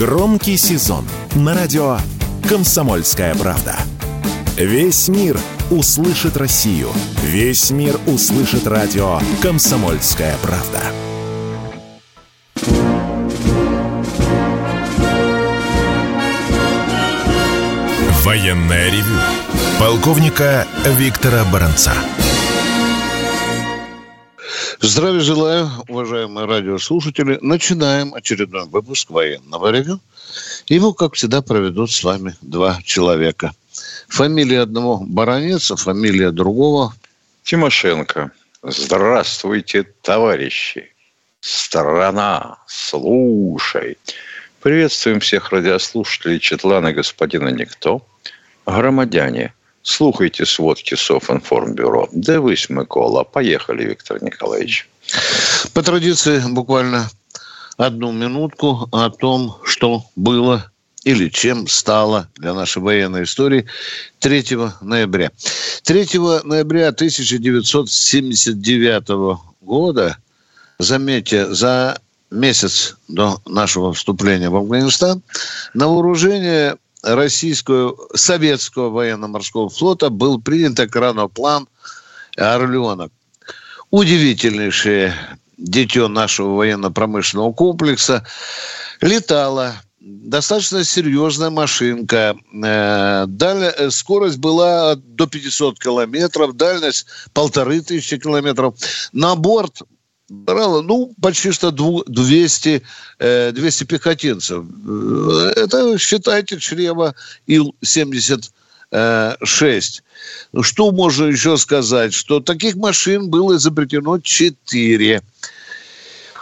Громкий сезон на радио «Комсомольская правда». Весь мир услышит Россию. Весь мир услышит радио «Комсомольская правда». Военная ревю. Полковника Виктора Баранца. Здравия желаю, уважаемые радиослушатели. Начинаем очередной выпуск военного ревю. Его, как всегда, проведут с вами два человека. Фамилия одного Баранец, фамилия другого Тимошенко. Здравствуйте, товарищи. Страна, слушай. Приветствуем всех радиослушателей Четлана господина Никто. Громадяне, слухайте сводки Софинформбюро. Дивись, Микола. Поехали, Виктор Николаевич. По традиции, буквально одну минутку о том, что было или чем стало для нашей военной истории 3 ноября. 3 ноября 1979 года, заметьте, за месяц до нашего вступления в Афганистан, на вооружение российского, советского военно-морского флота был принят экраноплан «Орленок». Удивительнейшее дитё нашего военно-промышленного комплекса летала достаточно серьезная машинка. Э, даль... Скорость была до 500 километров, дальность полторы тысячи километров. На борт брало, ну, почти что 200, 200 пехотинцев. Э, это, считайте, чрево Ил-76. Ну, что можно еще сказать? Что таких машин было изобретено 4.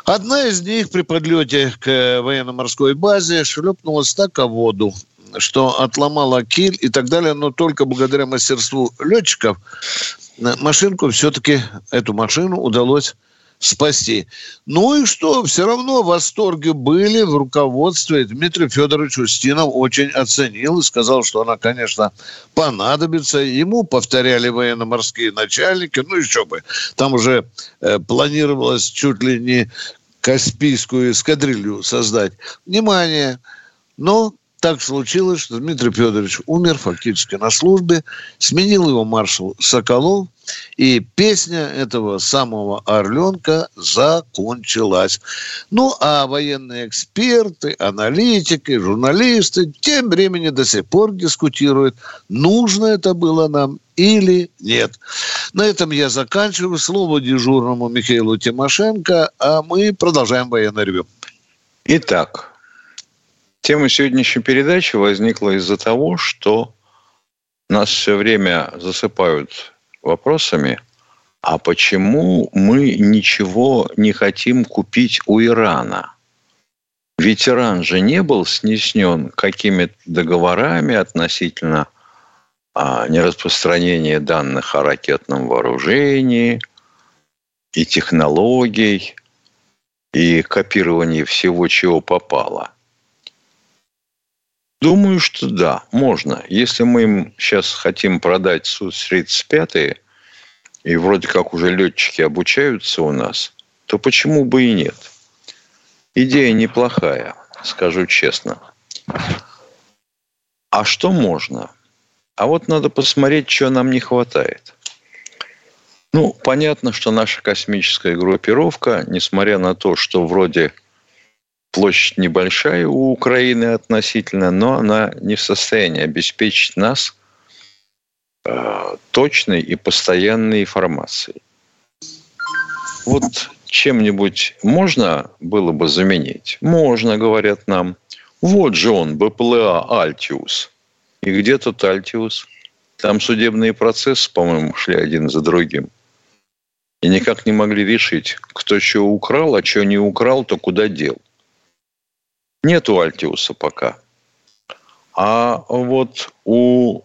Одна из них при подлете к военно-морской базе шлепнулась так о воду, что отломала киль и так далее, но только благодаря мастерству летчиков машинку все-таки, эту машину удалось спасти. Ну и что, все равно в восторге были в руководстве. Дмитрий Федорович Устинов очень оценил и сказал, что она, конечно, понадобится. Ему повторяли военно-морские начальники, ну еще бы. Там уже э, планировалось чуть ли не Каспийскую эскадрилью создать. Внимание! Но так случилось, что Дмитрий Федорович умер фактически на службе, сменил его маршал Соколов, и песня этого самого «Орленка» закончилась. Ну, а военные эксперты, аналитики, журналисты тем временем до сих пор дискутируют, нужно это было нам или нет. На этом я заканчиваю. Слово дежурному Михаилу Тимошенко, а мы продолжаем военное ревю. Итак, Тема сегодняшней передачи возникла из-за того, что нас все время засыпают вопросами, а почему мы ничего не хотим купить у Ирана? Ведь Иран же не был снесен какими-то договорами относительно а, нераспространения данных о ракетном вооружении и технологий, и копировании всего, чего попало – Думаю, что да, можно. Если мы им сейчас хотим продать Су-35, и вроде как уже летчики обучаются у нас, то почему бы и нет? Идея неплохая, скажу честно. А что можно? А вот надо посмотреть, что нам не хватает. Ну, понятно, что наша космическая группировка, несмотря на то, что вроде площадь небольшая у Украины относительно, но она не в состоянии обеспечить нас э, точной и постоянной информацией. Вот чем-нибудь можно было бы заменить? Можно, говорят нам. Вот же он, БПЛА «Альтиус». И где тут «Альтиус»? Там судебные процессы, по-моему, шли один за другим. И никак не могли решить, кто что украл, а что не украл, то куда дел. Нету Альтиуса пока. А вот у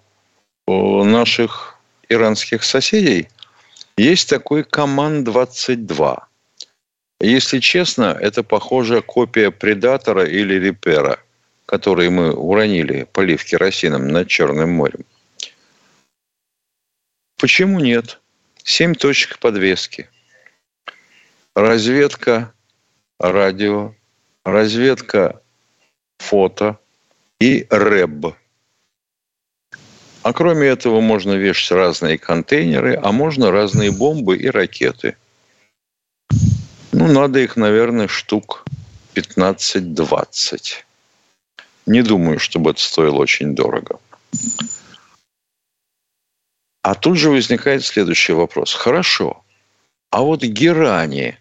наших иранских соседей есть такой Команд-22. Если честно, это похожая копия Предатора или Репера, которые мы уронили, полив керосином над Черным морем. Почему нет? Семь точек подвески. Разведка радио, разведка фото и рэб. А кроме этого можно вешать разные контейнеры, а можно разные бомбы и ракеты. Ну, надо их, наверное, штук 15-20. Не думаю, чтобы это стоило очень дорого. А тут же возникает следующий вопрос. Хорошо, а вот герани,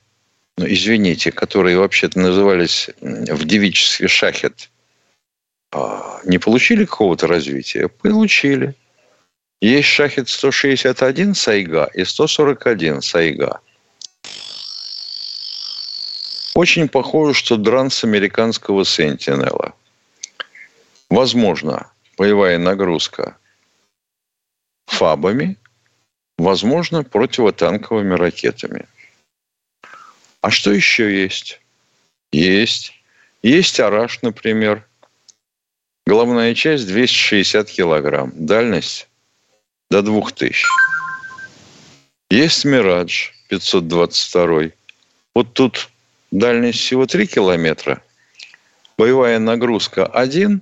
ну, извините, которые вообще-то назывались в девичестве шахет, не получили какого-то развития? Получили. Есть шахет 161 Сайга и 141 Сайга. Очень похоже, что дранс американского Сентинела. Возможно, боевая нагрузка фабами, возможно, противотанковыми ракетами. А что еще есть? Есть. Есть «Араш», например. Головная часть 260 килограмм. Дальность до 2000. Есть «Мирадж» 522. Вот тут дальность всего 3 километра. Боевая нагрузка 1,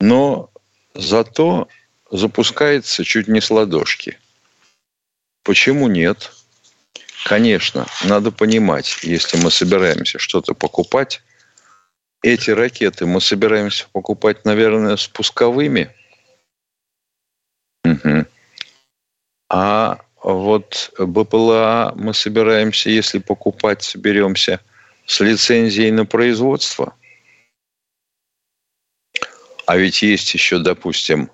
но зато запускается чуть не с ладошки. Почему нет? Конечно, надо понимать, если мы собираемся что-то покупать, эти ракеты мы собираемся покупать, наверное, с пусковыми. Угу. А вот БПЛА мы собираемся, если покупать, соберемся с лицензией на производство. А ведь есть еще, допустим,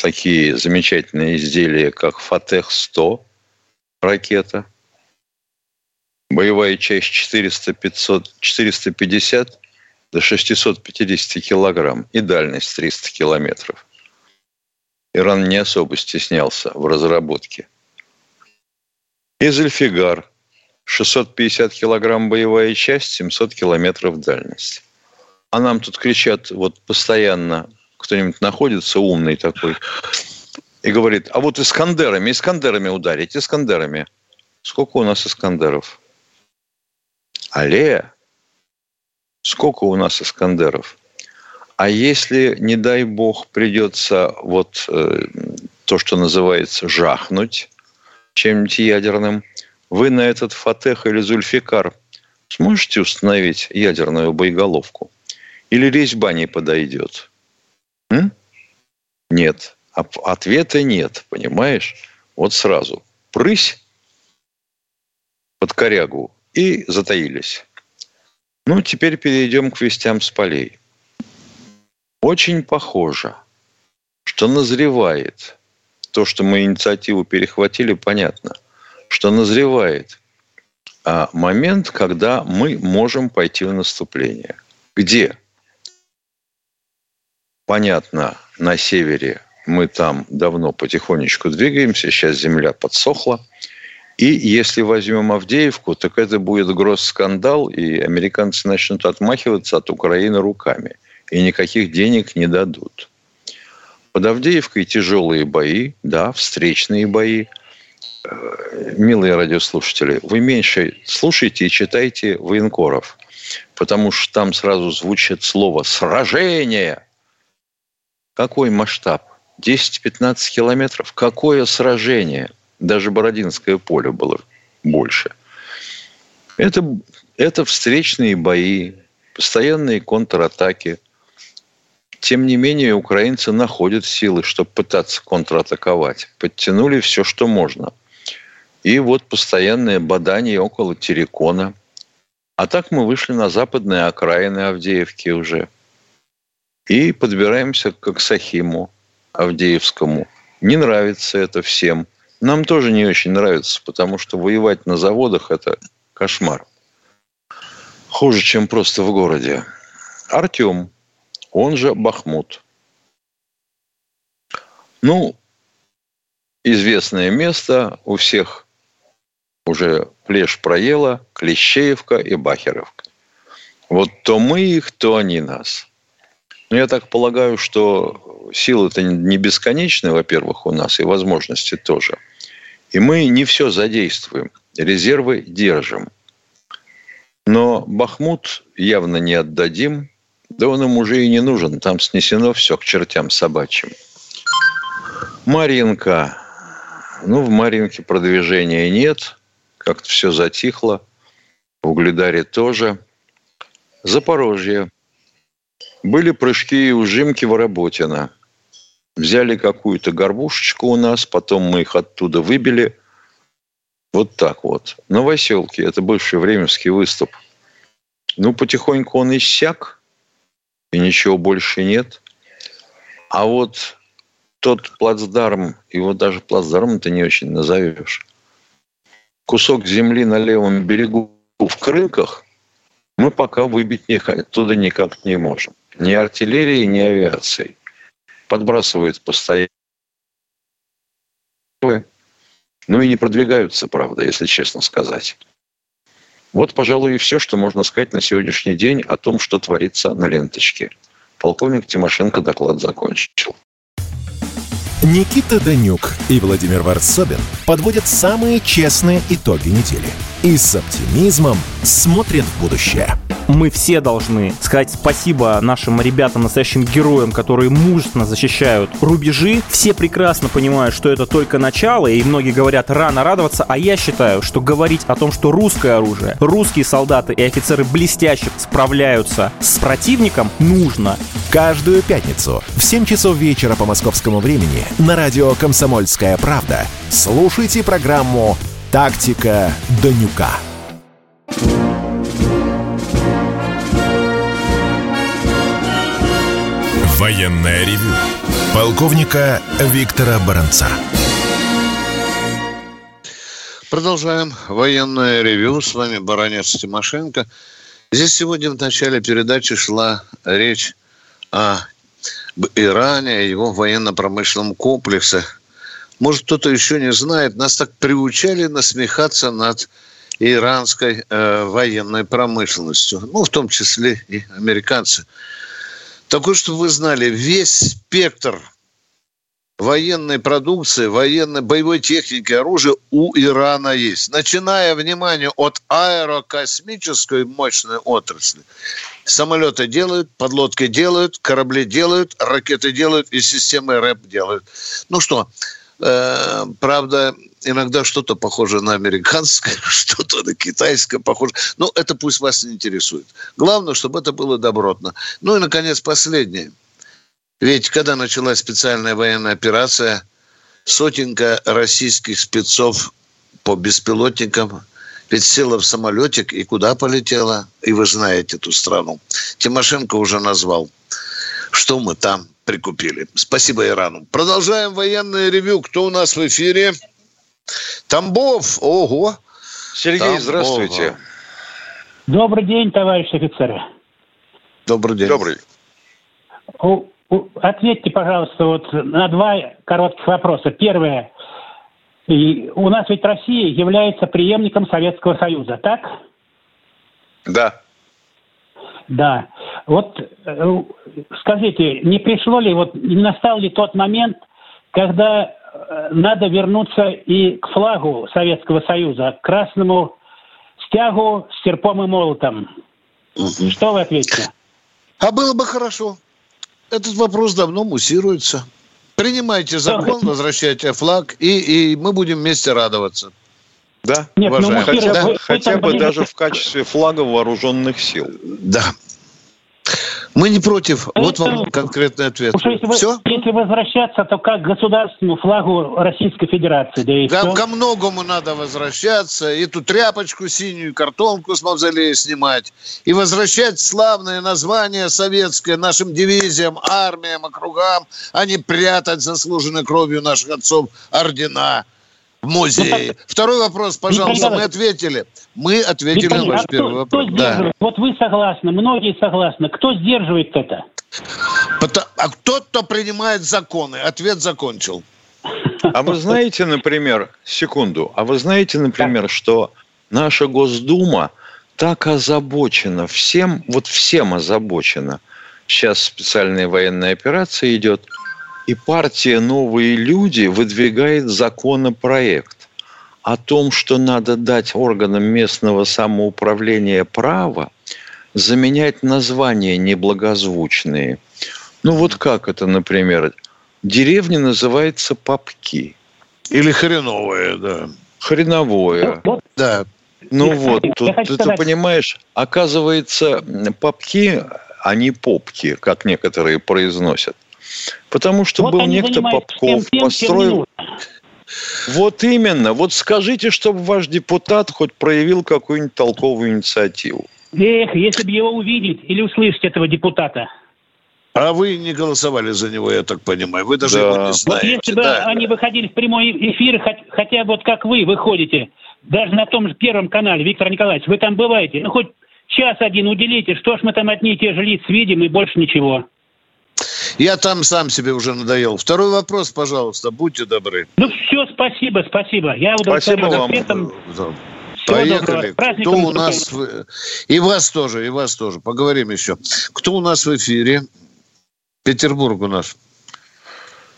такие замечательные изделия, как Фатех-100 ракета, боевая часть 400, 500, 450 до 650 килограмм и дальность 300 километров. Иран не особо стеснялся в разработке. И Зельфигар 650 килограмм боевая часть, 700 километров дальность. А нам тут кричат вот постоянно кто-нибудь находится умный такой и говорит, а вот Искандерами, Искандерами ударить, Искандерами. Сколько у нас Искандеров? Алле, сколько у нас Искандеров? А если, не дай бог, придется вот э, то, что называется жахнуть чем-нибудь ядерным, вы на этот Фатех или Зульфикар сможете установить ядерную боеголовку? Или резьба не подойдет? М? Нет. Ответа нет, понимаешь? Вот сразу. Прысь под корягу и затаились. Ну, теперь перейдем к вестям с полей. Очень похоже, что назревает то, что мы инициативу перехватили, понятно, что назревает а, момент, когда мы можем пойти в наступление. Где? понятно, на севере мы там давно потихонечку двигаемся, сейчас земля подсохла. И если возьмем Авдеевку, так это будет гросс-скандал, и американцы начнут отмахиваться от Украины руками. И никаких денег не дадут. Под Авдеевкой тяжелые бои, да, встречные бои. Э, милые радиослушатели, вы меньше слушайте и читайте военкоров, потому что там сразу звучит слово «сражение», какой масштаб? 10-15 километров. Какое сражение? Даже Бородинское поле было больше. Это, это встречные бои, постоянные контратаки. Тем не менее, украинцы находят силы, чтобы пытаться контратаковать. Подтянули все, что можно. И вот постоянное бадание около Терекона. А так мы вышли на западные окраины Авдеевки уже – и подбираемся к Сахиму Авдеевскому. Не нравится это всем. Нам тоже не очень нравится, потому что воевать на заводах – это кошмар. Хуже, чем просто в городе. Артем, он же Бахмут. Ну, известное место у всех уже плешь проела, Клещеевка и Бахеровка. Вот то мы их, то они нас. Но ну, я так полагаю, что силы-то не бесконечны, во-первых, у нас, и возможности тоже. И мы не все задействуем. Резервы держим. Но Бахмут явно не отдадим. Да он им уже и не нужен. Там снесено все к чертям собачьим. Маринка. Ну, в Маринке продвижения нет. Как-то все затихло. В Угледаре тоже. Запорожье. Были прыжки и ужимки в Работино. Взяли какую-то горбушечку у нас, потом мы их оттуда выбили. Вот так вот. Новоселки – это бывший временский выступ. Ну, потихоньку он иссяк, и ничего больше нет. А вот тот плацдарм, его даже плацдарм ты не очень назовешь. Кусок земли на левом берегу в Крынках мы пока выбить оттуда никак не можем. Ни артиллерией, ни авиацией. Подбрасывают постоянно. Ну и не продвигаются, правда, если честно сказать. Вот, пожалуй, и все, что можно сказать на сегодняшний день о том, что творится на ленточке. Полковник Тимошенко доклад закончил. Никита Данюк и Владимир Варсобин подводят самые честные итоги недели и с оптимизмом смотрят в будущее мы все должны сказать спасибо нашим ребятам, настоящим героям, которые мужественно защищают рубежи. Все прекрасно понимают, что это только начало, и многие говорят рано радоваться, а я считаю, что говорить о том, что русское оружие, русские солдаты и офицеры блестяще справляются с противником, нужно. Каждую пятницу в 7 часов вечера по московскому времени на радио «Комсомольская правда» слушайте программу «Тактика Данюка». Военное ревю полковника Виктора Баранца. Продолжаем военное ревю. С вами Баранец Тимошенко. Здесь сегодня в начале передачи шла речь о Иране, о его военно-промышленном комплексе. Может, кто-то еще не знает, нас так приучали насмехаться над иранской э, военной промышленностью. Ну, в том числе и американцы. Такой, чтобы вы знали, весь спектр военной продукции, военной боевой техники, оружия у Ирана есть. Начиная, внимание, от аэрокосмической мощной отрасли. Самолеты делают, подлодки делают, корабли делают, ракеты делают и системы РЭП делают. Ну что, э, правда, иногда что-то похоже на американское, что-то на китайское похоже. Но это пусть вас не интересует. Главное, чтобы это было добротно. Ну и, наконец, последнее. Ведь когда началась специальная военная операция, сотенка российских спецов по беспилотникам ведь села в самолетик и куда полетела? И вы знаете эту страну. Тимошенко уже назвал, что мы там прикупили. Спасибо Ирану. Продолжаем военное ревю. Кто у нас в эфире? Тамбов, ого. Сергей, Тамбов. здравствуйте. Добрый день, товарищ офицеры. Добрый день. Добрый. Ответьте, пожалуйста, вот на два коротких вопроса. Первое. И у нас ведь Россия является преемником Советского Союза, так? Да. Да. Вот э, скажите, не пришло ли, вот не настал ли тот момент, когда Э, надо вернуться и к флагу Советского Союза, к красному стягу с серпом и молотом. Угу. Что вы ответите? А было бы хорошо. Этот вопрос давно муссируется. Принимайте закон, возвращайте флаг, и, и мы будем вместе радоваться. Да, Нет, ну, хотя, да? хотя бы даже в качестве флага вооруженных сил. Да, мы не против. Это, вот вам конкретный ответ. Если, все? если возвращаться, то как к государственному флагу Российской Федерации. Да и да, все. Ко многому надо возвращаться. Эту тряпочку синюю, картонку с мавзолея снимать. И возвращать славное название советское нашим дивизиям, армиям, округам, а не прятать заслуженной кровью наших отцов ордена в музее. Ну, Второй вопрос, пожалуйста, мы ответили. Мы ответили Виктор, на ваш а первый кто, вопрос. Кто да. Вот вы согласны, многие согласны. Кто сдерживает это? А кто принимает законы. Ответ закончил. А вы знаете, например, секунду, а вы знаете, например, что наша Госдума так озабочена всем, вот всем озабочена. Сейчас специальная военная операция идет – и партия «Новые люди» выдвигает законопроект о том, что надо дать органам местного самоуправления право заменять названия неблагозвучные. Ну вот как это, например, деревня называется Попки. Или хреновое, да. Хреновое. Вот, Да. Ну Я вот, хочу- тут, ты, ты понимаешь, оказывается, попки, а не попки, как некоторые произносят. Потому что вот был некто Попков, тем, тем, построил... Вот именно. Вот скажите, чтобы ваш депутат хоть проявил какую-нибудь толковую инициативу. Эх, если бы его увидеть или услышать этого депутата. А вы не голосовали за него, я так понимаю. Вы даже Да. его не Вот знаете. если бы да. они выходили в прямой эфир, хотя бы вот как вы выходите, даже на том же Первом канале, Виктор Николаевич, вы там бываете, ну хоть час один уделите, что ж мы там одни и те же лиц видим и больше ничего. Я там сам себе уже надоел. Второй вопрос, пожалуйста, будьте добры. Ну все, спасибо, спасибо. Я Спасибо вам. ответом. Да. Доброго. Поехали. Кто у нас... в- И вас тоже, и вас тоже. Поговорим еще. Кто у нас в эфире? Петербург у нас.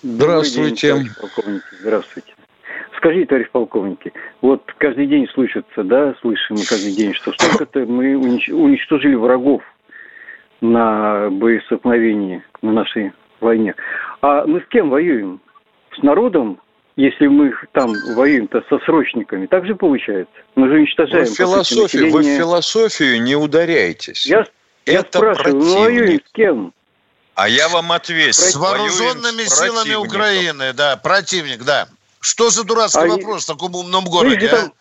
Здравствуйте. День, товарищ полковники. Здравствуйте. Скажите, товарищ полковники, вот каждый день слышится, да, слышим мы каждый день, что столько-то мы унич- уничтожили врагов на боестолкновении, на нашей войне. А мы с кем воюем? С народом? Если мы там воюем-то со срочниками, так же получается. Мы же Вы уничтожаем. в по сути, философию, вы в философию не ударяйтесь. Я, я Это спрашиваю, мы воюем противник. с кем? А я вам отвечу. С вооруженными с силами. Украины, да, противник, да. Что за дурацкий А вопрос в таком умном Ну, городе, где а? там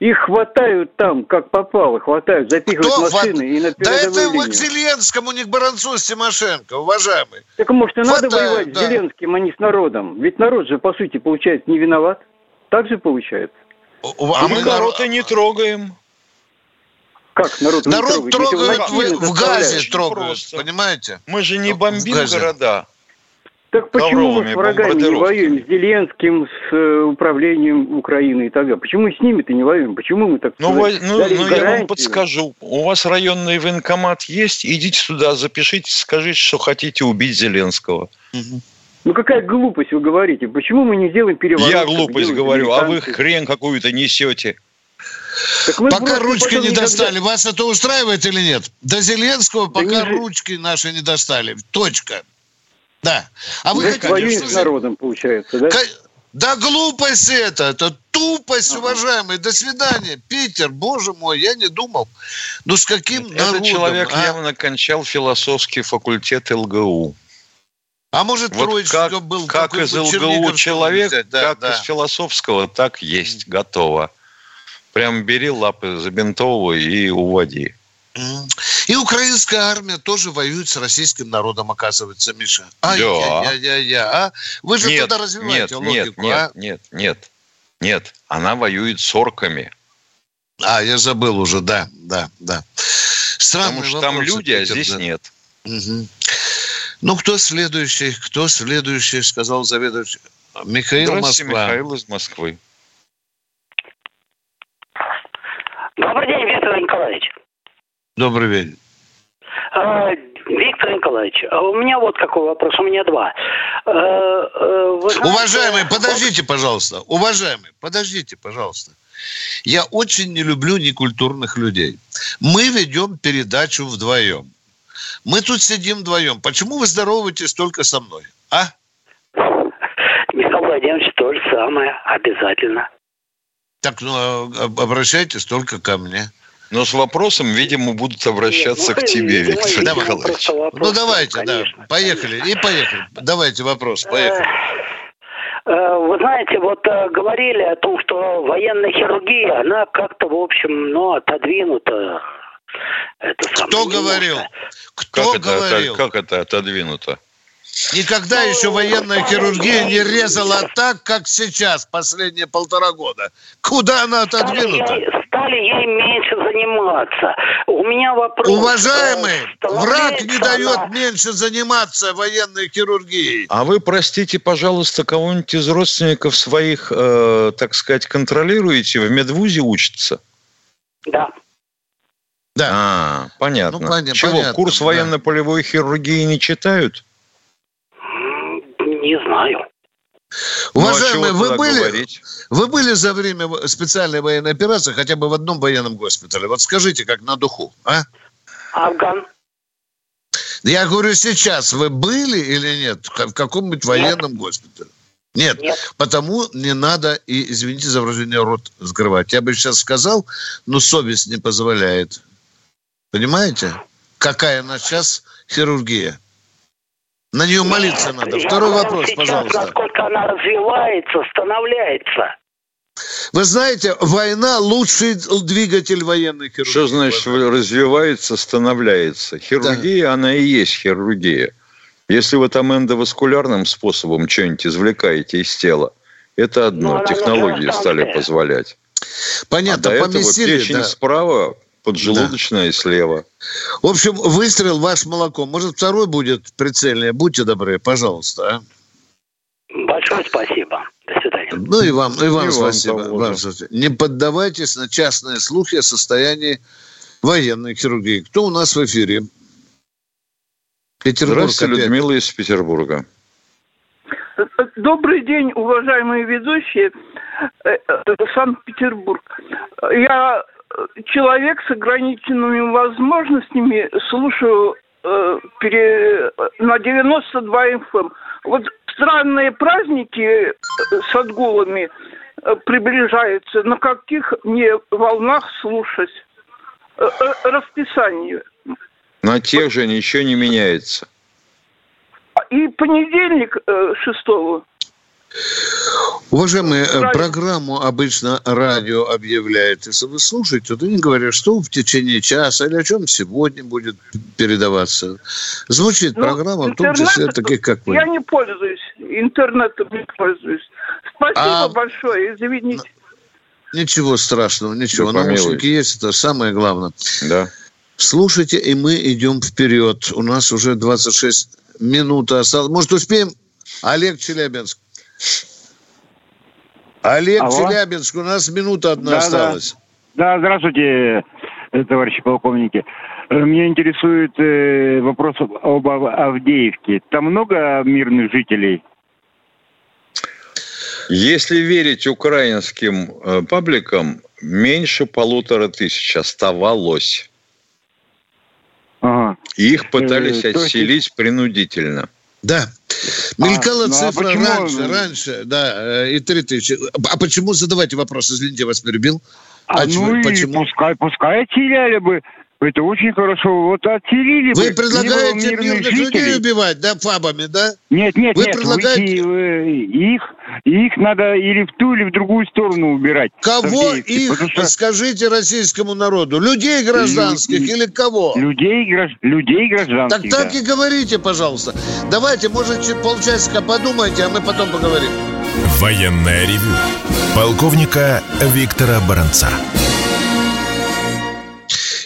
Их хватают там, как попало, хватают, запихивают Кто в машины хват- и на Да это его к линию. Зеленскому, не к Баранцу с Тимошенко, уважаемый. Так может и надо воевать да. с Зеленским, а не с народом? Ведь народ же, по сути, получается, не виноват. Так же получается. А мы народ и не трогаем. Как народ не Народ трогает? Если его трогают в, в газе, трогают, просто. понимаете? Мы же не бомбим газе. города. Так почему мы с врагами не воюем? С Зеленским, с э, управлением Украины и так далее. Почему с ними-то не воюем? Почему мы так Ну, сказать, ну, ну, я вам подскажу. У вас районный военкомат есть? Идите туда, запишите, скажите, что хотите убить Зеленского. Ну какая глупость вы говорите? Почему мы не сделаем переворот? я глупость говорю, а вы хрен какую-то несете. Пока ручки не никогда- достали. Вас это устраивает или нет? До Зеленского Да пока не ручки наши не достали. Точка. Да. А вы воюем что с народом, получается, да? Да глупость это, это тупость, уважаемый. До свидания. Питер, боже мой, я не думал. Ну с каким народом? Этот человек а? явно кончал философский факультет ЛГУ. А может, Вот троечников как, был как из ЛГУ человек, взять, да, как да. из философского, так есть, готово. Прям бери лапы, забинтовывай и уводи. И украинская армия тоже воюет с российским народом, оказывается, Миша. Да. Ай-яй-яй-яй, а? Вы же нет, туда развиваете нет, нет, логику, нет, а? нет, нет, нет. Она воюет с орками. А, я забыл уже, да, да, да. Странный Потому что там вопрос, люди, а Питер, здесь да. нет. Мгм. Ну, кто следующий? Кто следующий, сказал заведующий. Михаил Здравствуйте, Москва. Михаил из Москвы. Добрый день, Виктор Николаевич. Добрый день. А, Виктор Николаевич, а у меня вот какой вопрос, у меня два. Э, э, вы знаете, Уважаемый, подождите, пожалуйста. Уважаемый, подождите, пожалуйста. Я очень не люблю некультурных людей. Мы ведем передачу вдвоем. Мы тут сидим вдвоем. Почему вы здороваетесь только со мной? А? Михаил Владимирович то же самое, обязательно. Так, ну, а, об- обращайтесь только ко мне. Но с вопросом, видимо, будут обращаться Нет, ну, к тебе, видимо, Виктор видимо, Николаевич. вопрос, ну, давайте, конечно, да. Поехали. И поехали. Давайте вопрос. Поехали. Э, э, Вы знаете, вот э, говорили о том, что военная хирургия, она как-то, в общем, ну, отодвинута. Это Кто говорил? Кто Как это, говорил? как это отодвинуто? Никогда еще военная хирургия не резала так, как сейчас, последние полтора года. Куда она Стали отодвинута? ей, стали ей меньше заниматься. У меня вопрос. Уважаемый, э, враг не дает она- меньше заниматься военной хирургией. А вы, простите, пожалуйста, кого-нибудь из родственников своих, э, так сказать, контролируете? В медвузе учатся? Да. Да. А, понятно. Ну, поня- Чего, понятно, курс да. военно-полевой хирургии не читают? Не знаю. Ну, а Уважаемые, вы были, вы были за время специальной военной операции хотя бы в одном военном госпитале? Вот скажите, как на духу, а? Афган. Я говорю, сейчас вы были или нет в каком-нибудь военном госпитале? Нет, Нет, потому не надо, и, извините за выражение, рот закрывать. Я бы сейчас сказал, но совесть не позволяет. Понимаете? Какая на сейчас хирургия? На нее молиться надо. Я Второй вопрос, сейчас, пожалуйста. Насколько она развивается, становляется. Вы знаете, война лучший двигатель военной хирургии. Что значит развивается, становляется? Хирургия, да. она и есть хирургия. Если вы там эндоваскулярным способом что-нибудь извлекаете из тела, это одно. Ну, Технологии стали позволять. Понятно, а до поместили, этого печень да. справа, поджелудочная да. слева. В общем, выстрел ваш молоко. Может, второй будет прицельнее? Будьте добры, пожалуйста. А? Большое спасибо. До свидания. Ну и вам, и вам и спасибо. Вам, Не поддавайтесь на частные слухи о состоянии военной хирургии. Кто у нас в эфире? Петербург Здравствуйте, опять. Людмила из Петербурга. Добрый день, уважаемые ведущие. Э, э, Санкт-Петербург. Я человек с ограниченными возможностями, слушаю э, пере, на 92 FM. Эм. Вот странные праздники с отгулами приближаются. На каких мне волнах слушать? Расписание. На тех же ничего не меняется. И понедельник э, шестого. Уважаемые, э, радио. программу обычно радио объявляет. Если вы слушаете, то не говорят, что в течение часа или о чем сегодня будет передаваться. Звучит ну, программа, в том числе таких, как вы. Я не пользуюсь, интернетом не пользуюсь. Спасибо а... большое, извините. Ничего страшного, ничего. Да, Наушники есть, это самое главное. Да. Слушайте, и мы идем вперед. У нас уже 26 минут осталось. Может, успеем? Олег Челябинск. Олег Алло. Челябинск, у нас минута одна да, осталась. Да. да, здравствуйте, товарищи полковники. Меня интересует э, вопрос об Авдеевке. Там много мирных жителей? Если верить украинским э, пабликам, меньше полутора тысяч оставалось. Ага. их пытались э, отселить есть... принудительно. Да. Мелькала а, ну, а цифра а раньше, раньше, да, э, и три тысячи. А почему, задавайте вопрос, извините, я вас перебил. А, а ну почему? и пускай, пускай отселяли бы это очень хорошо. Вот отселили Вы бы, предлагаете мирных жителей. людей убивать, да, фабами, да? Нет, нет, Вы нет. Предлагаете... Вы, их, их надо или в ту, или в другую сторону убирать. Кого их, что... скажите российскому народу? Людей гражданских Лю... или кого? Людей, гражд... людей гражданских, Так так да. и говорите, пожалуйста. Давайте, может, полчасика подумайте, а мы потом поговорим. Военная ревю. Полковника Виктора Баранца.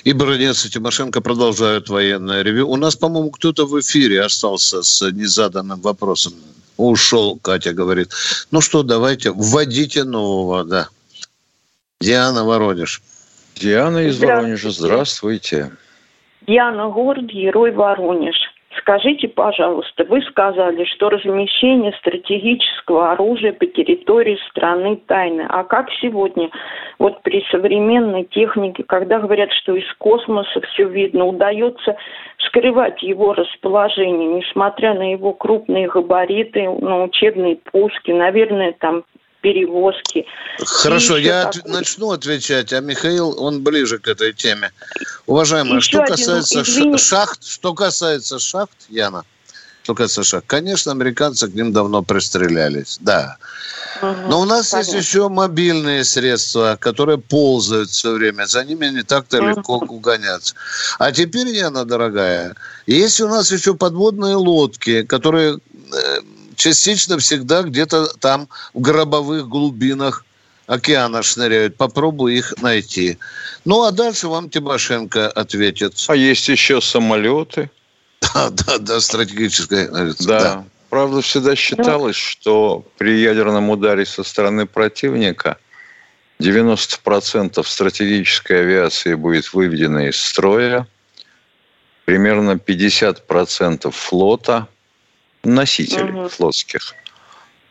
И Баранец и Тимошенко продолжают военное ревю. У нас, по-моему, кто-то в эфире остался с незаданным вопросом. Ушел, Катя говорит. Ну что, давайте, вводите нового, да. Диана Воронеж. Диана из Воронежа, здравствуйте. Диана, город Герой Воронеж. Скажите, пожалуйста, вы сказали, что размещение стратегического оружия по территории страны тайны. А как сегодня, вот при современной технике, когда говорят, что из космоса все видно, удается скрывать его расположение, несмотря на его крупные габариты, на учебные пушки, наверное, там перевозки. Хорошо, я от, начну отвечать, а Михаил, он ближе к этой теме. Уважаемая, еще что один, касается извини... шахт, что касается шахт, Яна, что касается шахт, конечно, американцы к ним давно пристрелялись, да. Угу, Но у нас понятно. есть еще мобильные средства, которые ползают все время. За ними не так-то угу. легко угоняться. А теперь, Яна, дорогая, есть у нас еще подводные лодки, которые э, частично всегда где-то там в гробовых глубинах океана шныряют. Попробую их найти. Ну, а дальше вам Тимошенко ответит. А есть еще самолеты. Да, да, да, стратегическая. Да. да. Правда, всегда считалось, что при ядерном ударе со стороны противника 90% стратегической авиации будет выведено из строя, примерно 50% флота – носителей угу. флотских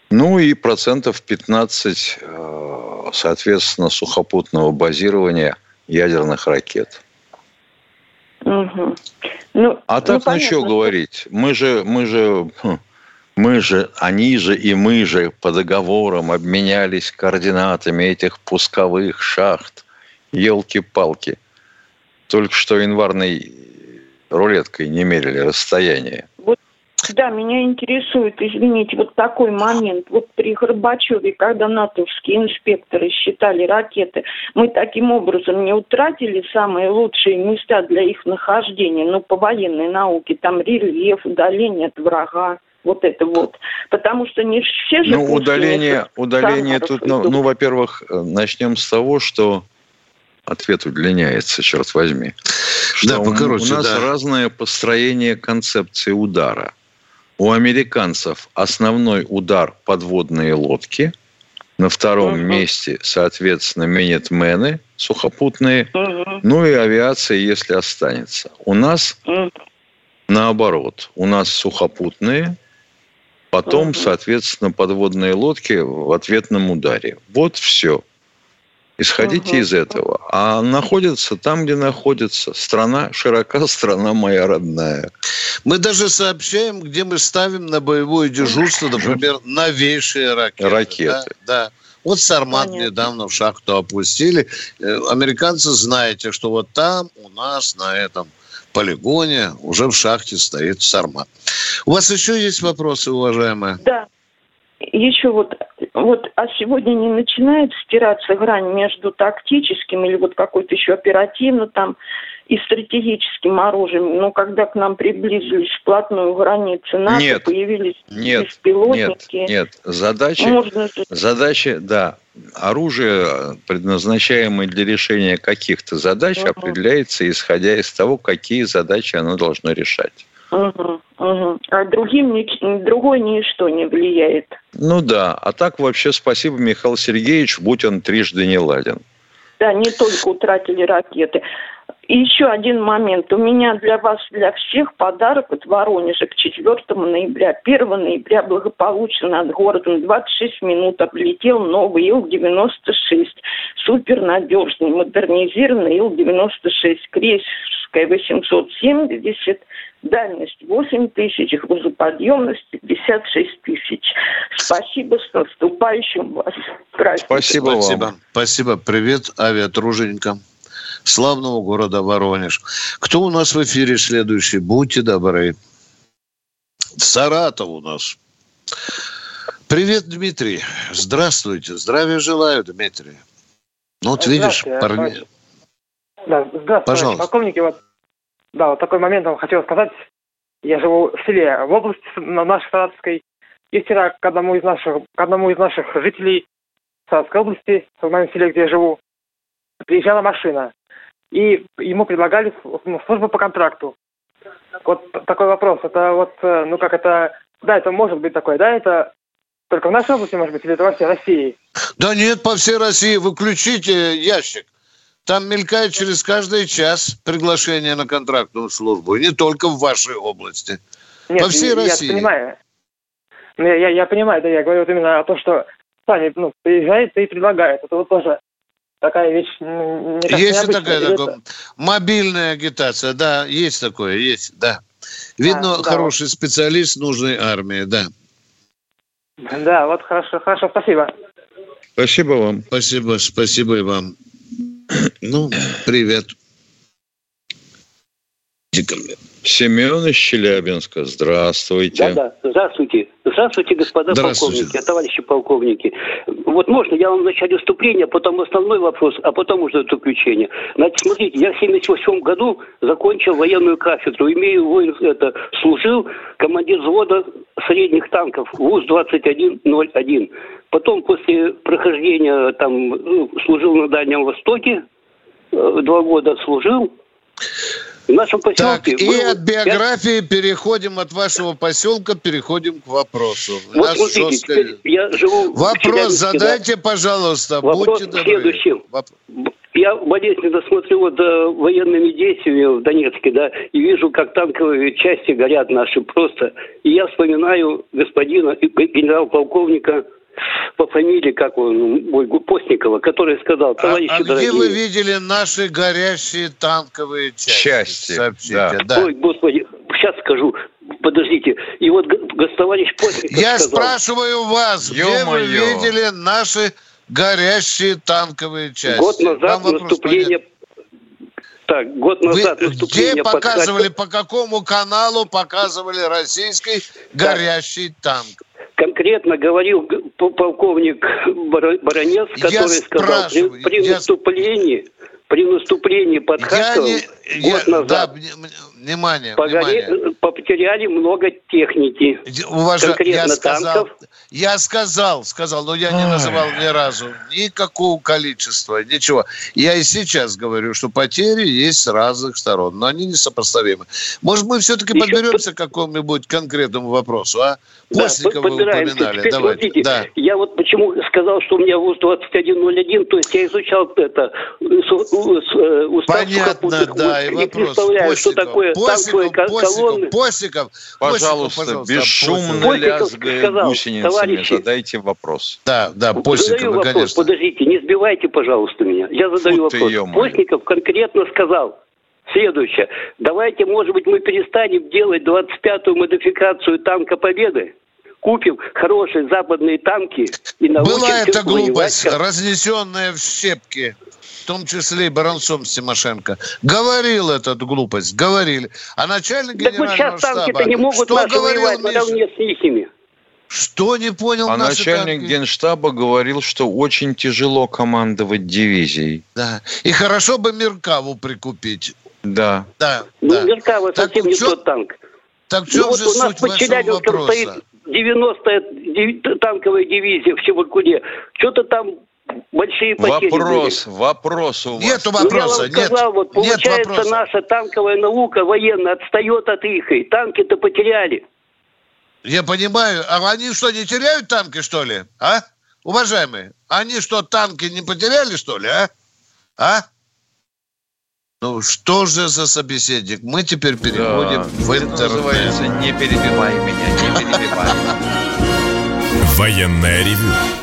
Ну и процентов 15, э, соответственно, сухопутного базирования ядерных ракет. Угу. Ну, а так, ну, ну что говорить? Мы же, мы же, хм, мы же, они же и мы же по договорам обменялись координатами этих пусковых шахт. Елки-палки. Только что январной рулеткой не мерили расстояние. Да, меня интересует, извините, вот такой момент. Вот при Горбачеве, когда натовские инспекторы считали ракеты, мы таким образом не утратили самые лучшие места для их нахождения, ну, по военной науке, там рельеф, удаление от врага вот это вот. Потому что не все же... Ну, удаление, удаление тут, ну, ну, во-первых, э, начнем с того, что ответ удлиняется, черт возьми. Что да, покороче, у, у нас да. разное построение концепции удара – у американцев основной удар подводные лодки. На втором uh-huh. месте, соответственно, минитмены сухопутные. Uh-huh. Ну и авиация, если останется. У нас uh-huh. наоборот. У нас сухопутные, потом, uh-huh. соответственно, подводные лодки в ответном ударе. Вот все. Исходите угу. из этого. А находится там, где находится. Страна широка, страна моя родная. Мы даже сообщаем, где мы ставим на боевое дежурство, например, новейшие ракеты. Ракеты. Да. да. Вот Сармат Понятно. недавно в шахту опустили. Э, американцы, знаете, что вот там у нас на этом полигоне уже в шахте стоит Сармат. У вас еще есть вопросы, уважаемые? Да еще вот, вот, а сегодня не начинает стираться грань между тактическим или вот какой-то еще оперативно там и стратегическим оружием, но когда к нам приблизились вплотную границы НАТО, нет, появились нет, беспилотники. Нет, нет, задача, Можно... задача, да, оружие, предназначаемое для решения каких-то задач, угу. определяется исходя из того, какие задачи оно должно решать. Угу, угу. А другим другой ничто не влияет. Ну да, а так вообще спасибо, Михаил Сергеевич, будь он трижды не ладен. Да, не только утратили ракеты. И еще один момент. У меня для вас, для всех подарок от Воронежа к 4 ноября. 1 ноября благополучно над городом 26 минут облетел новый Ил-96. Супер надежный, модернизированный Ил-96. Крейсерская 870 дальность 8 тысяч, грузоподъемность 56 тысяч. Спасибо, с наступающим вас праздником. Спасибо вам. Спасибо. Спасибо. Привет авиатруженикам славного города Воронеж. Кто у нас в эфире следующий? Будьте добры. Саратов у нас. Привет, Дмитрий. Здравствуйте. Здравия желаю, Дмитрий. Ну, вот видишь, парни... Да, здравствуйте, Пожалуйста. полковники. Вот да, вот такой момент вам хотел сказать. Я живу в селе, в области на нашей Саратовской. И вчера к одному из наших, к одному из наших жителей Саратовской области, в моем селе, где я живу, приезжала машина. И ему предлагали ну, службу по контракту. Вот такой вопрос. Это вот, э, ну как это, да, это может быть такое, да, это только в нашей области, может быть, или это во всей России? Да нет, по всей России. Выключите ящик. Там мелькает через каждый час приглашение на контрактную службу. И не только в вашей области. Нет, По всей я, России. Я понимаю. Ну, я, я, я понимаю, да, я говорю вот именно о том, что сами ну, приезжает и предлагает. Это вот тоже такая вещь. Не есть и такая, такая мобильная агитация, да, есть такое, есть, да. Видно, а, хороший да, специалист нужной армии, да. Да, вот хорошо, хорошо, спасибо. Спасибо вам. Спасибо, спасибо и вам. Ну, привет. Семен из Челябинска, здравствуйте. Да, да, здравствуйте. Здравствуйте, господа здравствуйте. полковники, товарищи полковники. Вот можно я вам вначале вступление, потом основной вопрос, а потом уже заключение. Значит, смотрите, я в 78 году закончил военную кафедру, имею воин, это, служил командир взвода средних танков ВУЗ-2101. Потом после прохождения там ну, служил на Дальнем Востоке, э, два года служил. В нашем поселке... Так, и от биографии 5... переходим от вашего поселка, переходим к вопросу. Вот смотрите, жестко... я живу Вопрос задайте, да? пожалуйста. Вопрос будьте добры. следующем. Воп... я болезненно смотрю вот э, военными действиями в Донецке, да, и вижу, как танковые части горят наши просто. И я вспоминаю господина генерал-полковника по фамилии, как он, мой Постникова, который сказал, товарищи а, а дорогие... где вы видели наши горящие танковые части? Части, Сообщите, да. да. Ой, господи, сейчас скажу. Подождите. И вот товарищ Постников Я сказал, спрашиваю вас, где вы видели наши горящие танковые части? Год назад наступление понятно. Так, год назад Вы где показывали, под... по какому каналу показывали российский горящий да. танк? Конкретно говорил полковник Баранец, который я сказал, при, при я... наступлении при наступлении под Харьковом год я, назад да, внимание, погоре, внимание. потеряли много техники. Уважа... Конкретно я сказал, танков. Я сказал, сказал, но я не называл ни разу никакого количества, ничего. Я и сейчас говорю, что потери есть с разных сторон, но они несопоставимы. Может, мы все-таки Еще подберемся под... к какому-нибудь конкретному вопросу, а? Постникова да, вы упоминали. Теперь Давайте. Смотрите, да. Я вот почему сказал, что у меня ВУЗ 2101, то есть я изучал это э, э, устав Понятно, да, и не вопрос. представляю, что такое Постиков, танковые колонны. Постиков, пожалуйста, пожалуйста бесшумно лязгая гусеницами, товарищи, задайте вопрос. Да, да, Постиков, задаю вопрос, конечно. Подождите, не сбивайте, пожалуйста, меня. Я задаю Фу вопрос. Постников конкретно сказал, Следующее. Давайте, может быть, мы перестанем делать 25-ю модификацию танка Победы? купим хорошие западные танки и научим Была эта глупость, воевать. разнесенная в щепки, в том числе и Баранцом Тимошенко. Говорил эту глупость, говорили. А начальник так генерального вот сейчас танки-то не могут что наши воевать наравне с ихими. Что не понял А начальник танки? генштаба говорил, что очень тяжело командовать дивизией. Да. И хорошо бы Меркаву прикупить. Да. Да. Ну, да. Меркава совсем не чё, тот танк. Так в чем ну, же вот у нас под Челябинском стоит 90-я танковая дивизия в Чебуркуне. Что-то там большие потери Вопрос, были. вопрос у вас. Нету вопроса, ну, я вам сказал, нет, вот получается нет наша танковая наука военная отстает от их, и танки-то потеряли. Я понимаю, а они что, не теряют танки, что ли? А? Уважаемые, они что, танки не потеряли, что ли, а? А? Ну, что же за собеседник? Мы теперь переходим да, в интернет. называется «Не перебивай меня, не перебивай». Военное ревю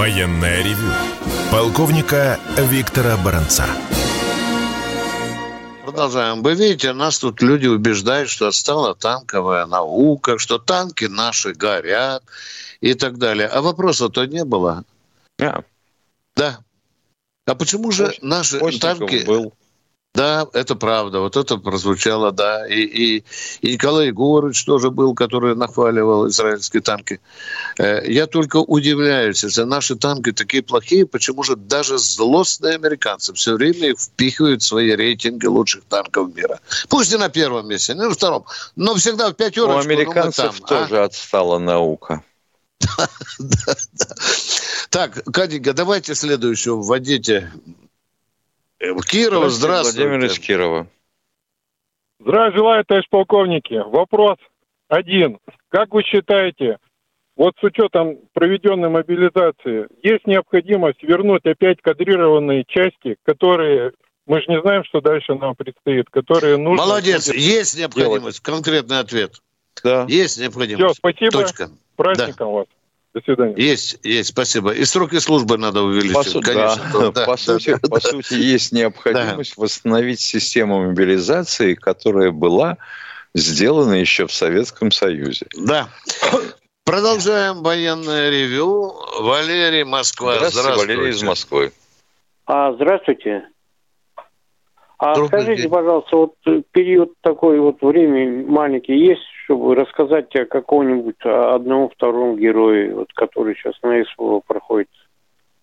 Военное ревю полковника Виктора Баранца. Продолжаем. Вы видите, нас тут люди убеждают, что отстала танковая наука, что танки наши горят и так далее. А вопроса-то не было. Yeah. Да. А почему же наши танки... Был. Да, это правда. Вот это прозвучало, да. И, и, и Николай Егорович тоже был, который нахваливал израильские танки. Э, я только удивляюсь, если наши танки такие плохие, почему же даже злостные американцы все время их впихивают в свои рейтинги лучших танков мира. Пусть и на первом месте, не на втором, но всегда в пятерочку. У американцев ну, там, тоже а? отстала наука. Так, Катенька, давайте следующего вводите Кирова, здравствуйте. Владимир из Кирова. Здравия желаю, товарищ полковники. Вопрос один. Как вы считаете, вот с учетом проведенной мобилизации, есть необходимость вернуть опять кадрированные части, которые мы же не знаем, что дальше нам предстоит, которые нужно... Молодец, есть необходимость, делать. конкретный ответ. Да. Есть необходимость. Все, спасибо. Точка. Праздником да. вас. До свидания. Есть, есть, спасибо. И сроки службы надо увеличить, по конечно. Да. Да, по, да, сути, да, по да. сути, есть необходимость да. восстановить систему мобилизации, которая была сделана еще в Советском Союзе. Да. Продолжаем военное ревю. Валерий, Москва. Здравствуйте, Здравствуйте. Валерий из Москвы. А, здравствуйте. А Добрый скажите, день. пожалуйста, вот период такой вот времени маленький есть, чтобы рассказать о каком-нибудь одном, втором герое, вот, который сейчас на СВО проходит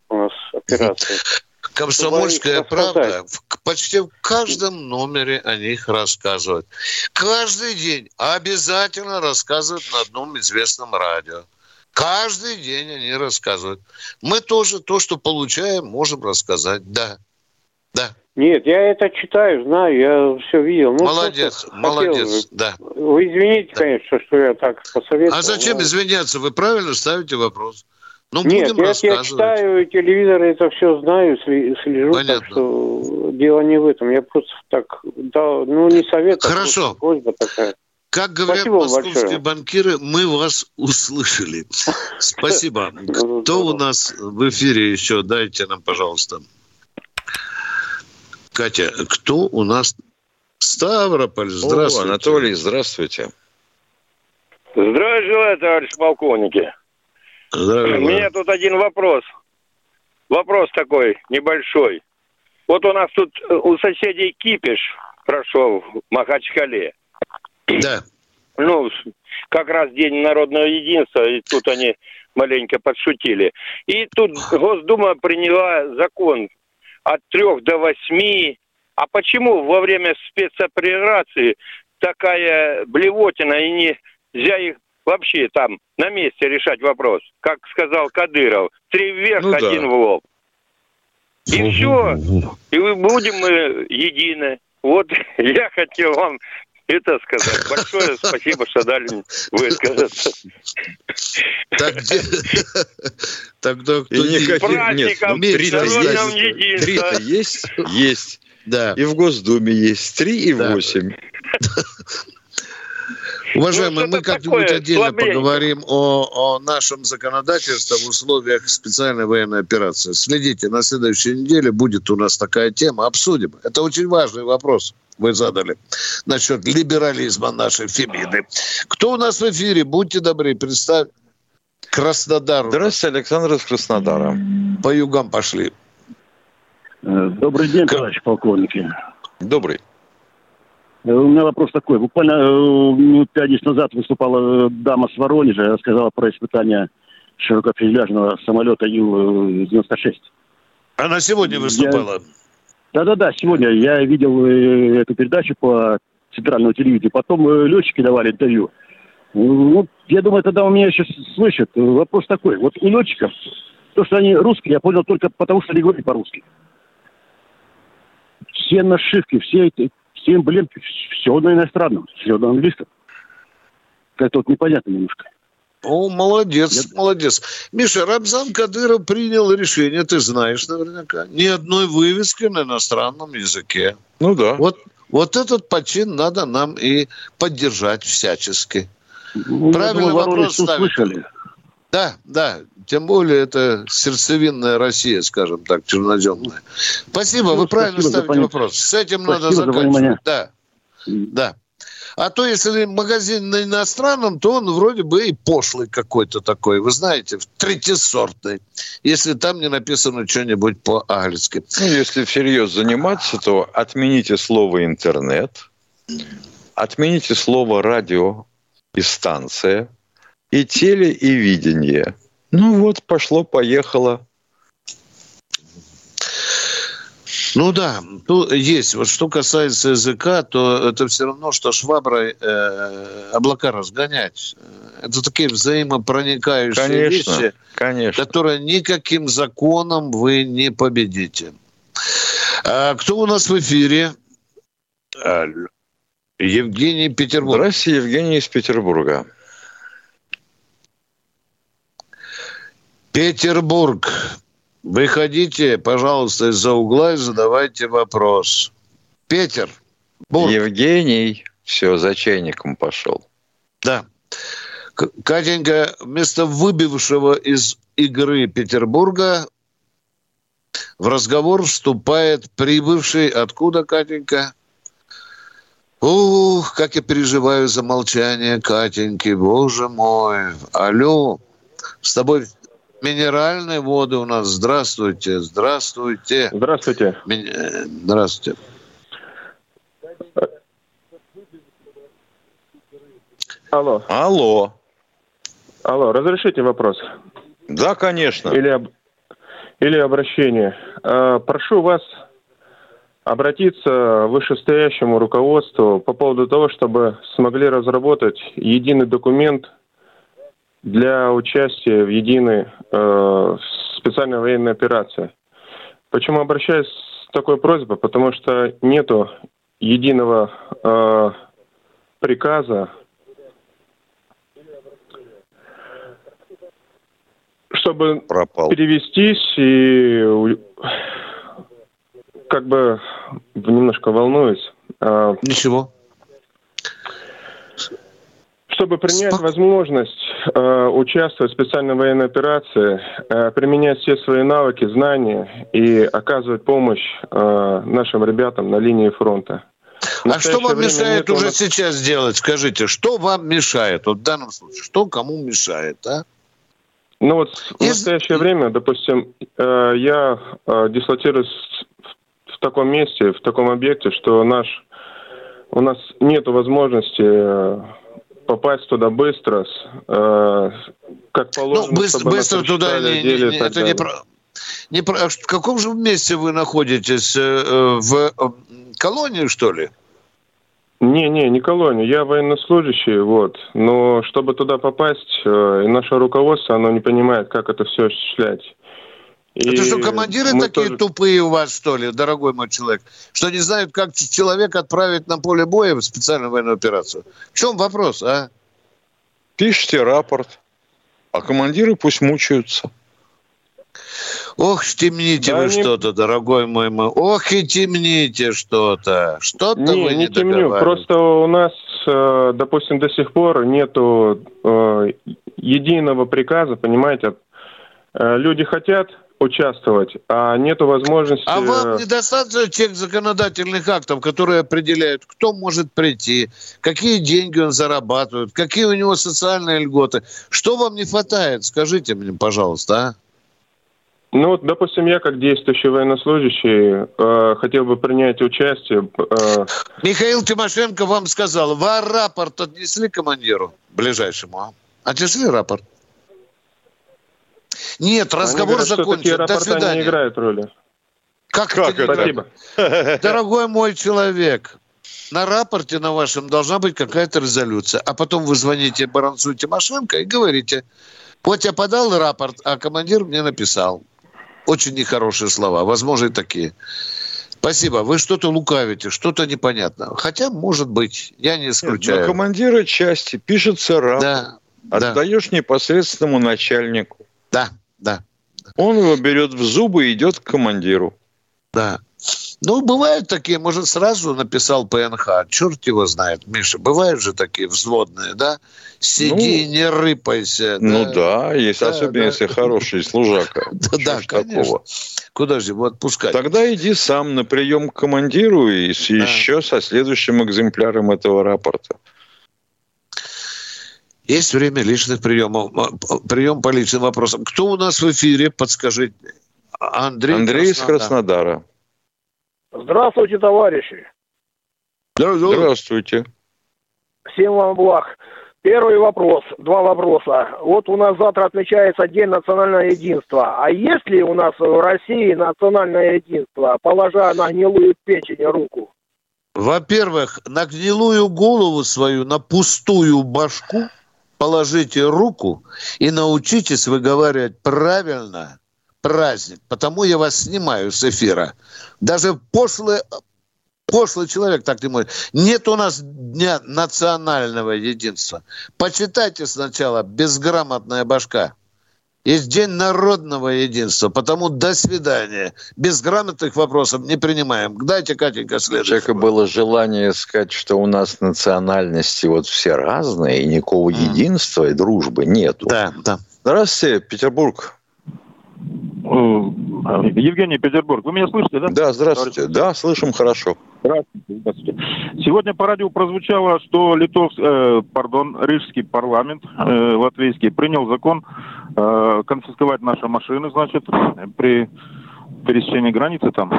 у нас операция? Комсомольская правда почти в каждом номере о них рассказывают. Каждый день обязательно рассказывают на одном известном радио. Каждый день они рассказывают. Мы тоже то, что получаем, можем рассказать. Да. Да. Нет, я это читаю, знаю, я все видел. Ну, молодец, молодец, бы. да. Вы извините, да. конечно, что я так посоветовал. А зачем но... извиняться? Вы правильно ставите вопрос. Ну, Нет, будем я, я читаю телевизор, это все знаю, слежу, Понятно. так что дело не в этом. Я просто так, да, ну не совет, а Хорошо. просьба такая. Как говорят Спасибо московские большое. банкиры, мы вас услышали. Спасибо. Кто у нас в эфире еще? Дайте нам, пожалуйста. Катя, кто у нас? Ставрополь, здравствуйте. О, Анатолий, здравствуйте. Здравия желаю, товарищ полковники. Здравия У меня тут один вопрос. Вопрос такой небольшой. Вот у нас тут э, у соседей кипиш прошел в Махачкале. Да. Ну, как раз День народного единства, и тут они маленько подшутили. И тут Госдума приняла закон от трех до восьми. А почему во время спецоперации такая блевотина и не нельзя их вообще там на месте решать вопрос, как сказал Кадыров, три вверх, ну, один да. в лоб. И все, и мы будем мы едины. Вот я хотел вам это сказать. Большое спасибо, что дали высказаться. Так, тогда кто Праздником, нет, три-то есть? Есть. Да. И в Госдуме есть три и восемь. Уважаемые, ну, мы как-нибудь отдельно слабенько. поговорим о, о нашем законодательстве в условиях специальной военной операции. Следите, на следующей неделе будет у нас такая тема, обсудим. Это очень важный вопрос вы задали насчет либерализма нашей Фемиды. Кто у нас в эфире? Будьте добры, представь. Краснодар. Здравствуйте, Александр из Краснодара. По югам пошли. Э, добрый день, товарищ полковники. Добрый. Э, у меня вопрос такой. Буквально э, минут пять назад выступала дама с Воронежа, рассказала про испытание широкофюзеляжного самолета Ил-96. Она сегодня выступала? Я... Да-да-да, сегодня я видел э, эту передачу по центральному телевидению. Потом э, летчики давали интервью. Ну, я думаю, тогда у меня сейчас слышат. Вопрос такой. Вот у летчиков, то, что они русские, я понял только потому, что они говорят по-русски. Все нашивки, все эти, все эмблемки, все на иностранном, все на английском. Как-то вот непонятно немножко. О, молодец, Нет. молодец. Миша, Рамзан Кадыров принял решение, ты знаешь наверняка, ни одной вывески на иностранном языке. Ну да. Вот, вот этот почин надо нам и поддержать всячески. Ну, Правильный думаю, вопрос ставить. Да, да. Тем более это сердцевинная Россия, скажем так, черноземная. Спасибо, ну, вы правильно ставите вопрос. С этим спасибо надо заканчивать. Да, да. А то, если магазин на иностранном, то он вроде бы и пошлый какой-то такой, вы знаете, третьесортный, если там не написано что-нибудь по-английски. Ну, если всерьез заниматься, то отмените слово «интернет», отмените слово «радио» и «станция», и теле, и видение. Ну вот, пошло-поехало. Ну да, тут есть. Вот что касается языка, то это все равно, что шваброй э, облака разгонять. Это такие взаимопроникающие конечно, вещи, конечно. которые никаким законом вы не победите. А кто у нас в эфире? Евгений Петербург. Здравствуйте, Евгений из Петербурга. Петербург. Выходите, пожалуйста, из-за угла и задавайте вопрос. Петер. Бург. Евгений. Все, за чайником пошел. Да. Катенька, вместо выбившего из игры Петербурга в разговор вступает прибывший. Откуда, Катенька? Ух, как я переживаю за молчание Катеньки, боже мой. Алло, с тобой Минеральные воды у нас. Здравствуйте, здравствуйте. Здравствуйте. Ми... Э, здравствуйте. Алло. Алло. Алло, разрешите вопрос? Да, конечно. Или, об... Или обращение. э, прошу вас обратиться к вышестоящему руководству по поводу того, чтобы смогли разработать единый документ для участия в единой э, специальной военной операции. Почему обращаюсь с такой просьбой? Потому что нету единого э, приказа, чтобы Пропал. перевестись и как бы немножко волнуюсь. А, Ничего. Чтобы принять Спок... возможность э, участвовать в специальной военной операции, э, применять все свои навыки, знания и оказывать помощь э, нашим ребятам на линии фронта. А что вам мешает уже нас... сейчас сделать? Скажите, что вам мешает вот в данном случае? Что кому мешает, а? Ну вот в настоящее время, допустим, э, я э, дислотируюсь в таком месте, в таком объекте, что наш у нас нет возможности э, попасть туда быстро, э, как положено. Ну, быстро, быстро туда не, не, не, это не про, не про. А в каком же месте вы находитесь? Э, в колонии, что ли? Не, не, не колония. Я военнослужащий, вот. Но чтобы туда попасть, и наше руководство, оно не понимает, как это все осуществлять. И Это что, командиры такие тоже... тупые у вас, что ли, дорогой мой человек? Что не знают, как человека отправить на поле боя в специальную военную операцию? В чем вопрос, а? Пишите рапорт, а командиры пусть мучаются. Ох, темните да вы не... что-то, дорогой мой мой. Ох и темните что-то. Что-то не, вы не, не темню. Просто у нас, э, допустим, до сих пор нету э, единого приказа, понимаете? Э, люди хотят участвовать, а нет возможности... А вам недостаточно тех законодательных актов, которые определяют, кто может прийти, какие деньги он зарабатывает, какие у него социальные льготы. Что вам не хватает? Скажите мне, пожалуйста, а? Ну, вот, допустим, я как действующий военнослужащий э, хотел бы принять участие. Э... Михаил Тимошенко вам сказал, вы рапорт отнесли командиру ближайшему, а? Отнесли рапорт? Нет, разговор говорят, закончен. До свидания. не играют роли. Как, как это? Спасибо. Дорогой мой человек, на рапорте на вашем должна быть какая-то резолюция. А потом вы звоните Баранцу Тимошенко и говорите, вот я подал рапорт, а командир мне написал. Очень нехорошие слова, возможно, и такие. Спасибо. Вы что-то лукавите, что-то непонятно. Хотя, может быть, я не исключаю. Нет, командира части пишется рапорт. Да, отдаешь да. непосредственному начальнику. Да, да. Он его берет в зубы и идет к командиру. Да. Ну, бывают такие, может, сразу написал ПНХ, черт его знает, Миша, бывают же такие взводные, да? Сиди, ну, не рыпайся. Ну да, да есть, да, особенно да. если хороший служака. Да, да, конечно. Куда же его отпускать? Тогда иди сам на прием к командиру и еще со следующим экземпляром этого рапорта. Есть время личных приемов. Прием по личным вопросам. Кто у нас в эфире? Подскажите. Андрей, Андрей из Краснодара. Здравствуйте, товарищи. Здравствуйте. Всем вам благ. Первый вопрос, два вопроса. Вот у нас завтра отмечается День национального единства. А есть ли у нас в России национальное единство, положа на гнилую печень руку? Во-первых, на гнилую голову свою, на пустую башку положите руку и научитесь выговаривать правильно праздник. Потому я вас снимаю с эфира. Даже пошлый, пошлый человек так не может. Нет у нас дня национального единства. Почитайте сначала «Безграмотная башка». Есть День народного единства, потому до свидания. Без грамотных вопросов не принимаем. Дайте, Катенька, следующий. Человека было желание сказать, что у нас национальности вот все разные, и никакого mm. единства и дружбы нету. Да, да. Здравствуйте, Петербург. Евгений Петербург. Вы меня слышите, да? Да, здравствуйте. Да, слышим хорошо. Здравствуйте. здравствуйте. Сегодня по радио прозвучало, что Литов, э, пардон, Рижский парламент э, латвийский принял закон э, конфисковать наши машины, значит, при пересечении границы там.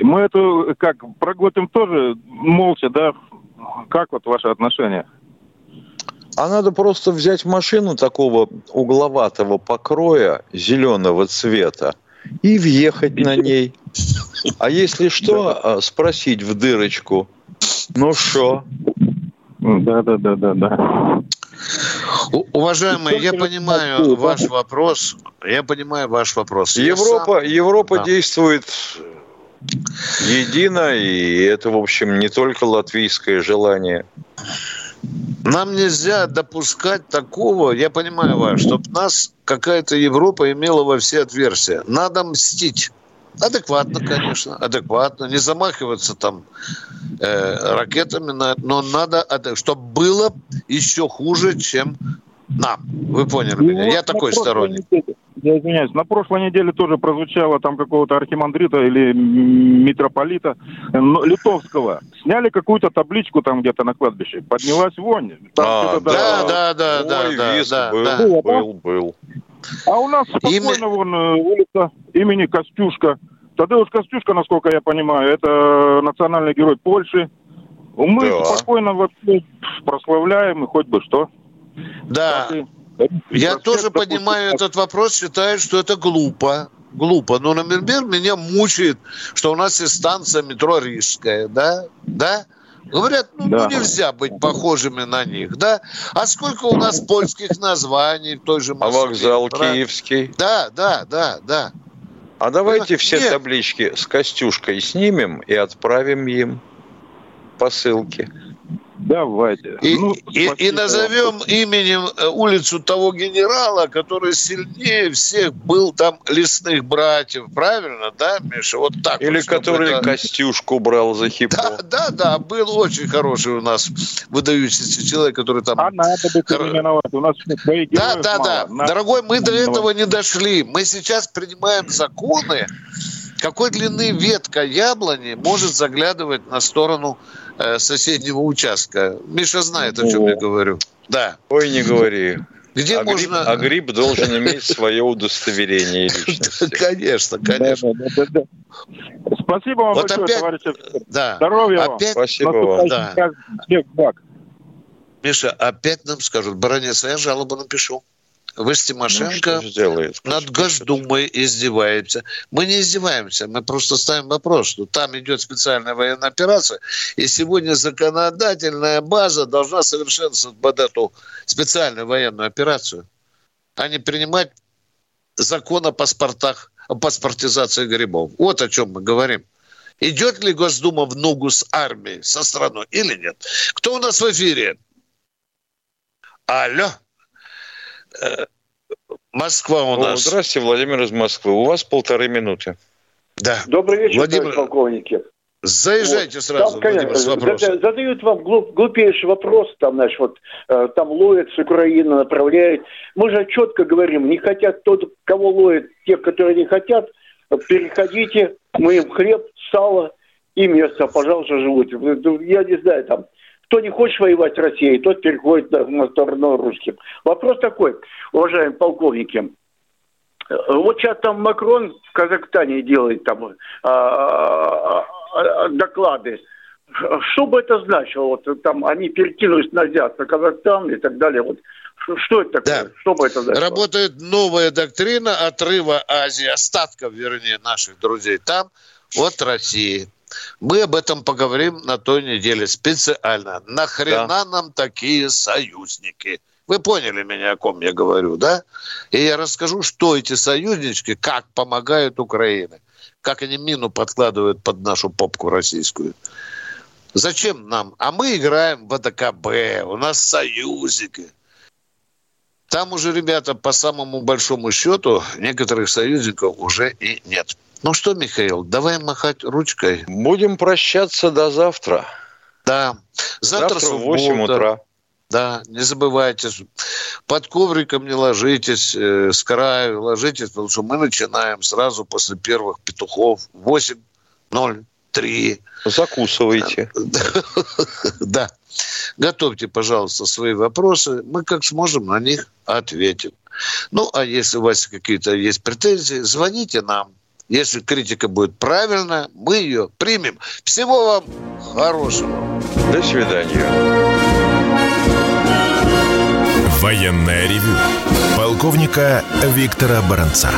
Мы это как проглотим тоже молча, да? Как вот ваши отношения? А надо просто взять машину такого угловатого покроя, зеленого цвета, и въехать на ней. А если что, а, спросить в дырочку, ну что? Да, да, да, да, да. Уважаемый, я понимаю ваш вопрос. Я понимаю ваш вопрос. Европа, сам... Европа да. действует едино, и это, в общем, не только латвийское желание. Нам нельзя допускать такого, я понимаю вас, чтобы нас какая-то Европа имела во все отверстия. Надо мстить. Адекватно, конечно, адекватно. Не замахиваться там э, ракетами, но надо, чтобы было еще хуже, чем нам. Вы поняли ну, меня? Я такой сторонник. Я извиняюсь, на прошлой неделе тоже прозвучало там какого-то архимандрита или митрополита литовского. Сняли какую-то табличку там где-то на кладбище. Поднялась вонь. Там а, да, да, да, да, Ой, да, да, был, да. Был, был, был. А у нас спокойно Имя... вон э, улица имени Костюшка. Тадеуш Костюшка, насколько я понимаю, это национальный герой Польши. Мы да. спокойно вообще прославляем, и хоть бы что. Да. Я тоже понимаю этот вопрос, считаю, что это глупо. Глупо. Но, например, меня мучает, что у нас есть станция метро Рижская, да? Да? Говорят, ну, да. ну нельзя быть похожими на них, да? А сколько у нас польских названий в той же Москве? А вокзал правда? Киевский? Да, да, да, да. А давайте все Нет. таблички с Костюшкой снимем и отправим им посылки. Давайте. И, ну, и, и назовем именем э, улицу того генерала, который сильнее всех был там лесных братьев, правильно, да, Миша? Вот так. Или вот, который это... Костюшку брал за хипо. Да, да, да, был очень хороший у нас выдающийся человек, который там... А надо быть Хор... У нас Да, да, мало. да. Надо... Дорогой, мы до этого не дошли. Мы сейчас принимаем законы, какой длины ветка яблони может заглядывать на сторону э, соседнего участка? Миша знает, о чем я говорю. Да. Ой, не говори. Где а, можно... гриб, а гриб должен иметь свое удостоверение личности. Конечно, конечно. Спасибо вам большое, товарищ Да. Здоровья вам. Спасибо вам. Да. Миша, опять нам скажут, баронец, а я жалобу напишу. Вы с Тимошенко ну, сделает, над Госдумой издеваетесь. Мы не издеваемся, мы просто ставим вопрос, что там идет специальная военная операция, и сегодня законодательная база должна совершенствовать под эту специальную военную операцию, а не принимать закон о паспортах, о паспортизации грибов. Вот о чем мы говорим. Идет ли Госдума в ногу с армией, со страной или нет? Кто у нас в эфире? Алло. Э, Москва у нас. Здравствуйте, Владимир из Москвы. У вас полторы минуты. Да. Добрый вечер, Владимир... полковники. Заезжайте вот. сразу, там, конечно, Владимир, с. Задают вам глуп, глупейший вопрос, там, знаешь, вот, э, там ловят с Украины, направляют. Мы же четко говорим, не хотят тот, кого ловят, тех, которые не хотят, переходите, мы им хлеб, сало и место, пожалуйста, живут. Я не знаю, там, кто не хочет воевать с Россией, тот переходит на сторону русским. Вопрос такой, уважаемые полковники. Вот сейчас там Макрон в Казахстане делает там а, а, доклады. Что бы это значило? Вот там они перекинулись назад на Казахстан и так далее. Вот что это такое? Да. Что бы это значило? Работает новая доктрина отрыва Азии, остатков, вернее, наших друзей там от России. Мы об этом поговорим на той неделе специально. Нахрена да. нам такие союзники? Вы поняли меня, о ком я говорю, да? И я расскажу, что эти союзнички, как помогают Украине, как они мину подкладывают под нашу попку российскую. Зачем нам? А мы играем в АДКБ, у нас союзники. Там уже, ребята, по самому большому счету, некоторых союзников уже и нет. Ну что, Михаил, давай махать ручкой. Будем прощаться до завтра. Да. Завтра, завтра в 8 утра. Да, не забывайте. Под ковриком не ложитесь, э, с краю ложитесь, потому что мы начинаем сразу после первых петухов. 8.03. Закусывайте. Да. Готовьте, пожалуйста, свои вопросы. Мы как сможем на них ответим. Ну, а если у вас какие-то есть претензии, звоните нам если критика будет правильная, мы ее примем. Всего вам хорошего. До свидания. Военная ревю. Полковника Виктора Баранца.